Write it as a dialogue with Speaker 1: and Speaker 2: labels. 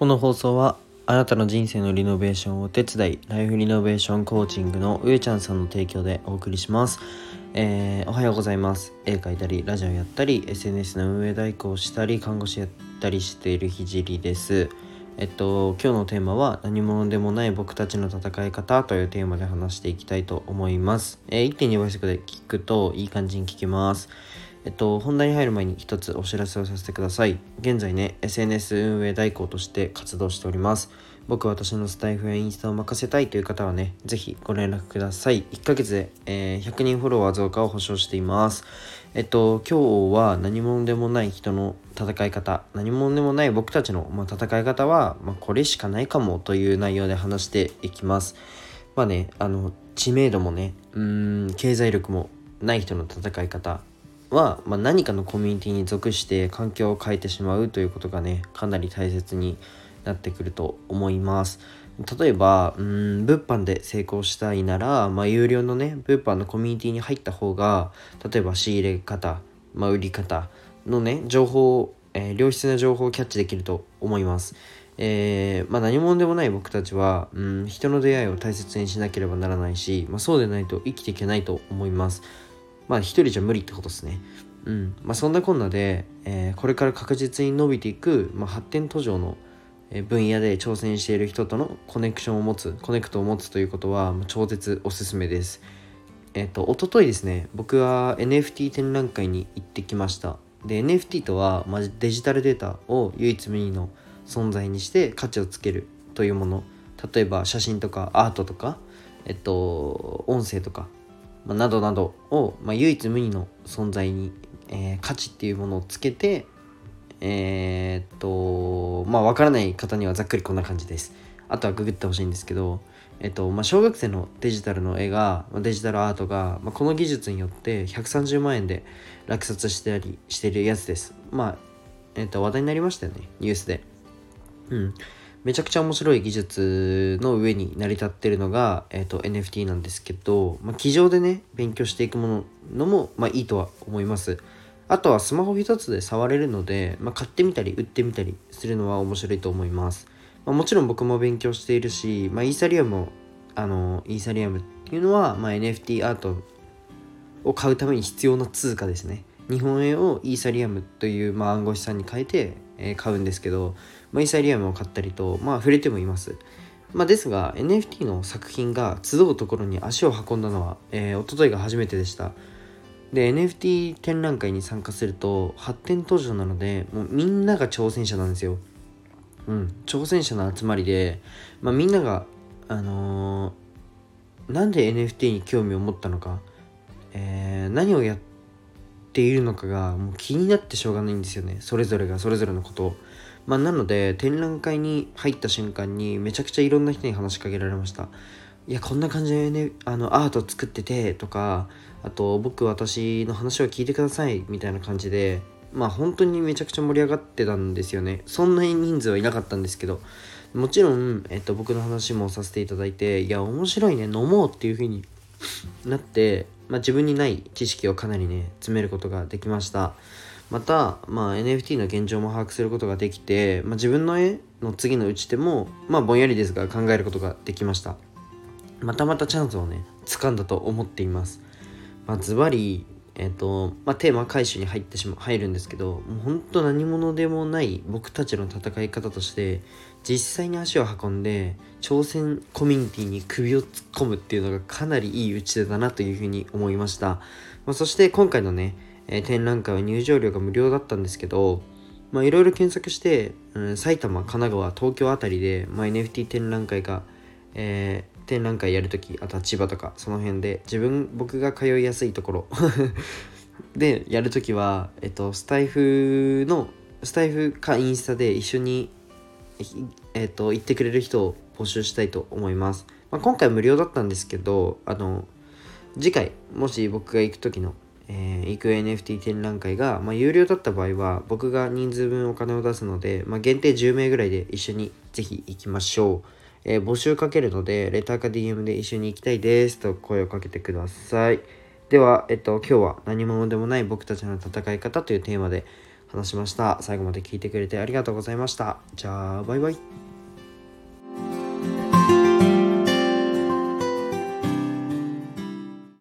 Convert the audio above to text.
Speaker 1: この放送はあなたの人生のリノベーションをお手伝いライフリノベーションコーチングのうえちゃんさんの提供でお送りします、えー、おはようございます。絵描いたりラジオやったり SNS の運営代行したり看護師やったりしているひじりです。えっと今日のテーマは何者でもない僕たちの戦い方というテーマで話していきたいと思います、えー、1.2倍速で聞くといい感じに聞きます。えっと、本題に入る前に一つお知らせをさせてください。現在ね、SNS 運営代行として活動しております。僕私のスタイフやインスタを任せたいという方はね、ぜひご連絡ください。1ヶ月で、えー、100人フォロワー増加を保証しています。えっと、今日は何者でもない人の戦い方、何者でもない僕たちの、まあ、戦い方は、まあ、これしかないかもという内容で話していきます。まあね、あの、知名度もね、うん、経済力もない人の戦い方は、まあ、何かのコミュニティに属して環境を変えてしまうということがねかなり大切になってくると思います例えばうん物販で成功したいなら、まあ、有料のね物販のコミュニティに入った方が例えば仕入れ方、まあ、売り方のね情報、えー、良質な情報をキャッチできると思いますえー、まあ、何者でもない僕たちは、うん、人の出会いを大切にしなければならないし、まあ、そうでないと生きていけないと思います。まあ一人じゃ無理ってことですね。うん。まあそんなこんなで、えー、これから確実に伸びていく、まあ、発展途上の分野で挑戦している人とのコネクションを持つ、コネクトを持つということは、超絶おすすめです。えっ、ー、と、おとといですね、僕は NFT 展覧会に行ってきました。で、NFT とは、まあ、デジタルデータを唯一無二の存在にして価値をつけるというもの。例えば写真とかアートとか、えっと、音声とかまあ、などなどを、まあ、唯一無二の存在に、えー、価値っていうものをつけてえー、っとまあ分からない方にはざっくりこんな感じです。あとはググってほしいんですけどえっとまあ、小学生のデジタルの絵がデジタルアートが、まあ、この技術によって130万円で落札したりしてるやつです。まあえっと話題になりましたよねニュースで。うん。めちゃくちゃ面白い技術の上に成り立ってるのが、えーと、NFT なんですけど、まあ、机上でね勉強していくもののも、まあ、いいとは思います。あとはスマホ一つで触れるので、まあ、買ってみたり売ってみたりするのは面白いと思います、まあ、もちろん僕も勉強しているし、まあ、イーサリアムをあのイーサリアムっていうのは、まあ、NFT アートを買うために必要な通貨ですね。日本円をイーサリアムという、まあ、暗号資産に変えて、えー、買うんですけど、まあ、イーサリアムを買ったりと、まあ、触れてもいます。まあ、ですが NFT の作品が集うところに足を運んだのは、えー、一昨日が初めてでした。で NFT 展覧会に参加すると発展途上なのでもうみんなが挑戦者なんですよ。うん、挑戦者の集まりで、まあ、みんながあのー、なんで NFT に興味を持ったのか、えー、何をやってているのかがもう気になってしょうがないんですよね。それぞれがそれぞれのことを。まあ、なので展覧会に入った瞬間にめちゃくちゃいろんな人に話しかけられました。いやこんな感じでねあのアート作っててとかあと僕私の話を聞いてくださいみたいな感じでまあ本当にめちゃくちゃ盛り上がってたんですよね。そんなに人数はいなかったんですけど。もちろん、えっと、僕の話もさせていただいていや面白いね飲もうっていう風になって、まあ、自分にない知識をかなりね詰めることができました。また、まあ、NFT の現状も把握することができて、まあ、自分の絵の次の打ち手も、まあ、ぼんやりですが考えることができました。またまたチャンスをね掴んだと思っています。まあ、ズバリえっ、ー、と、まあ、テーマ回収に入ってしま入るんですけどもう本当何者でもない僕たちの戦い方として実際に足を運んで挑戦コミュニティに首を突っ込むっていうのがかなりいい打ち手だなというふうに思いました、まあ、そして今回のねえー、展覧会は入場料が無料だったんですけど、ま、いろいろ検索して、うん、埼玉、神奈川、東京あたりで、まあ、NFT 展覧会が、えー、展覧会やるとき、あとは千葉とか、その辺で、自分、僕が通いやすいところ でやるときは、えっと、スタイフの、スタイフかインスタで一緒に、えっと、行ってくれる人を募集したいと思います。まあ、今回無料だったんですけど、あの、次回、もし僕が行く時のえー、行く NFT 展覧会が、まあ、有料だった場合は僕が人数分お金を出すので、まあ、限定10名ぐらいで一緒にぜひ行きましょう、えー、募集かけるのでレターか DM で一緒に行きたいですと声をかけてください。では、えっと、今日は何者でもない僕たちの戦い方というテーマで話しました。最後まで聞いてくれてありがとうございました。じゃあバイバイ。